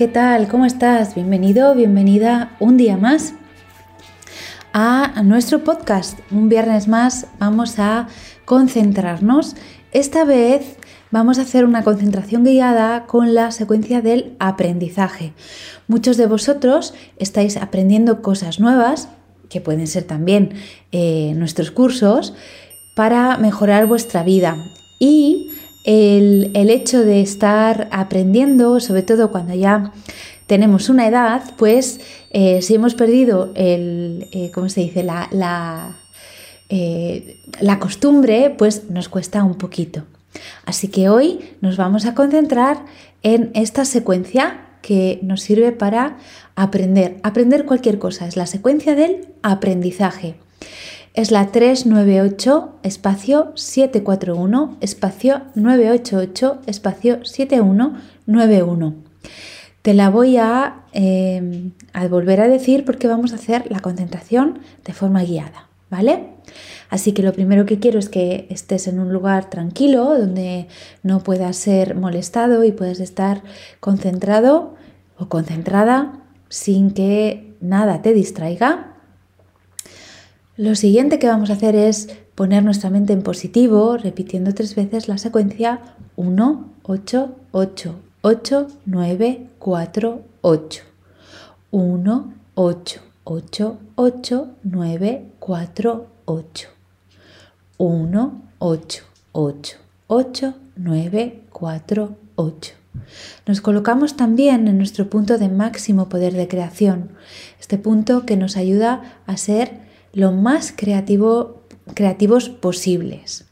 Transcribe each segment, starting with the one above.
¿Qué tal? ¿Cómo estás? Bienvenido, bienvenida un día más a nuestro podcast. Un viernes más vamos a concentrarnos. Esta vez vamos a hacer una concentración guiada con la secuencia del aprendizaje. Muchos de vosotros estáis aprendiendo cosas nuevas, que pueden ser también eh, nuestros cursos, para mejorar vuestra vida. Y el, hecho de estar aprendiendo, sobre todo cuando ya tenemos una edad, pues eh, si hemos perdido el, eh, ¿cómo se dice? La, la, eh, la costumbre, pues nos cuesta un poquito. Así que hoy nos vamos a concentrar en esta secuencia que nos sirve para aprender. Aprender cualquier cosa, es la secuencia del aprendizaje. Es la 398 espacio 741 espacio 988 espacio 7191. Te la voy a, em, a, volver a decir porque vamos a hacer la concentración de forma guiada, ¿vale? Así que lo primero que quiero es que estés en un lugar tranquilo donde no puedas ser molestado y puedas estar concentrado o concentrada sin que nada te distraiga lo siguiente que vamos a hacer es poner nuestra mente en positivo, repitiendo tres veces la secuencia 1, 8, 8, 8, 9, 4, 8. 1, 8, 8, 8, 9, 4, 8. 1, 8, 8, 8, 9, 4, 8. Nos colocamos también en nuestro punto de máximo poder de creación, este punto que nos ayuda a ser lo más creativo, creativos posibles.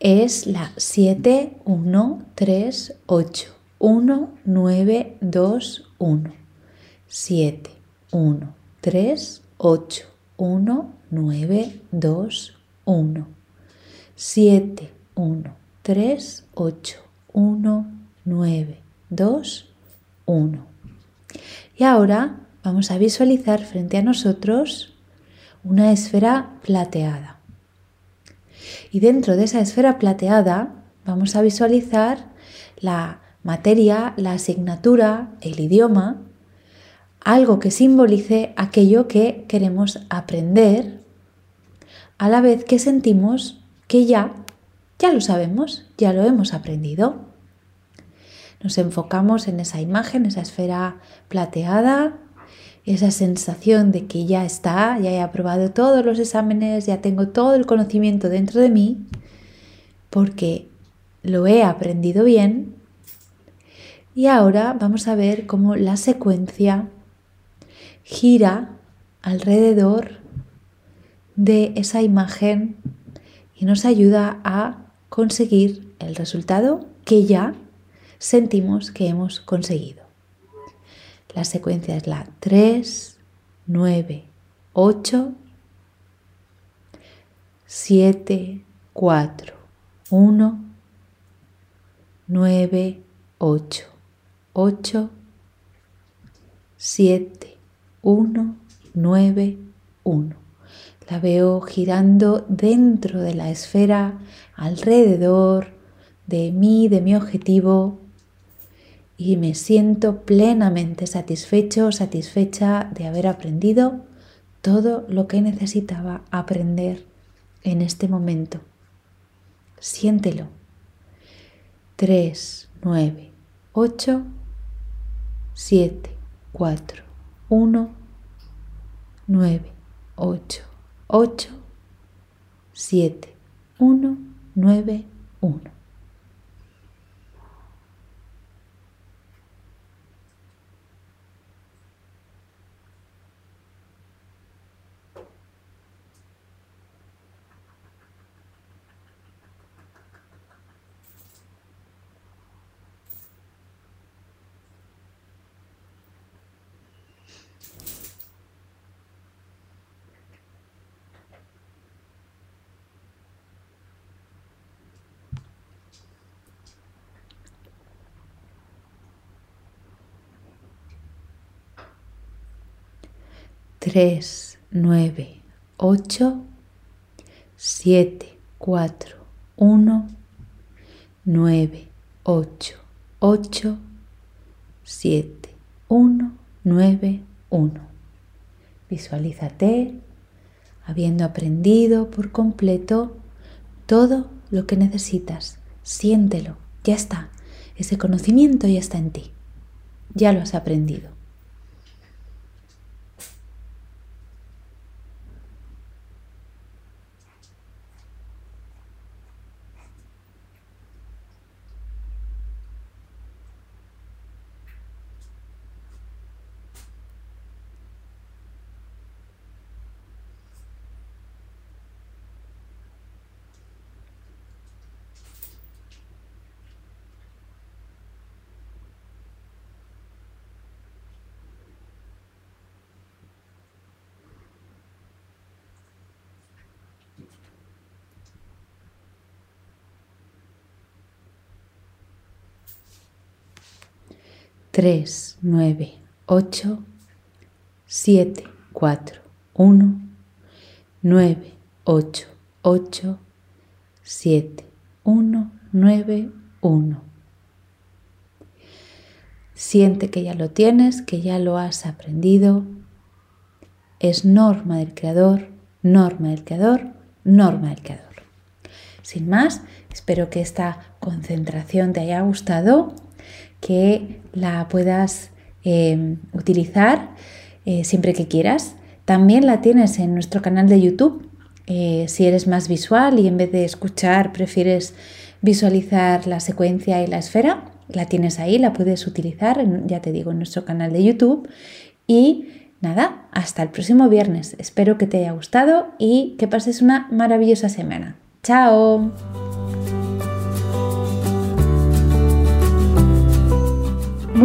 Es la 7, 1, 3, 8. 1, 9, 2, 1. 7, 1, 3, 8. 1, 9, 2, 1. 7, 1, 3, 8. 1, 9, 2, 1. Y ahora vamos a visualizar frente a nosotros una esfera plateada. Y dentro de esa esfera plateada vamos a visualizar la materia, la asignatura, el idioma, algo que simbolice aquello que queremos aprender, a la vez que sentimos que ya, ya lo sabemos, ya lo hemos aprendido. Nos enfocamos en esa imagen, esa esfera plateada, esa sensación de que ya está, ya he aprobado todos los exámenes, ya tengo todo el conocimiento dentro de mí, porque lo he aprendido bien. Y ahora vamos a ver cómo la secuencia gira alrededor de esa imagen y nos ayuda a conseguir el resultado que ya sentimos que hemos conseguido. La secuencia es la 3, 9, 8, 7, 4, 1, 9, 8, 8, 7, 1, 9, 1. La veo girando dentro de la esfera, alrededor de mí, de mi objetivo y me siento plenamente satisfecho, satisfecha de haber aprendido todo lo que necesitaba aprender en este momento. Siéntelo. 3, 9, 8, 7, 4, 1, 9, 8, 8, 7, 1, 9, 1. 3, 9, 8, 7, 4, 1, 9, 8, 8, 7, 1, 9, 1. Visualízate habiendo aprendido por completo todo lo que necesitas. Siéntelo, ya está. Ese conocimiento ya está en ti. Ya lo has aprendido. 3, 9, 8, 7, 4, 1, 9, 8, 8, 7, 1, 9, 1. Siente que ya lo tienes, que ya lo has aprendido. Es norma del creador, norma del creador, norma del creador. Sin más, espero que esta concentración te haya gustado que la puedas em, utilizar eh, siempre que quieras. También la tienes en nuestro canal de YouTube. Eh, si eres más visual y en vez de escuchar prefieres visualizar la secuencia y la esfera, la tienes ahí, la puedes utilizar, ya te digo, en nuestro canal de YouTube. Y nada, hasta el próximo viernes. Espero que te haya gustado y que pases una maravillosa semana. ¡Chao!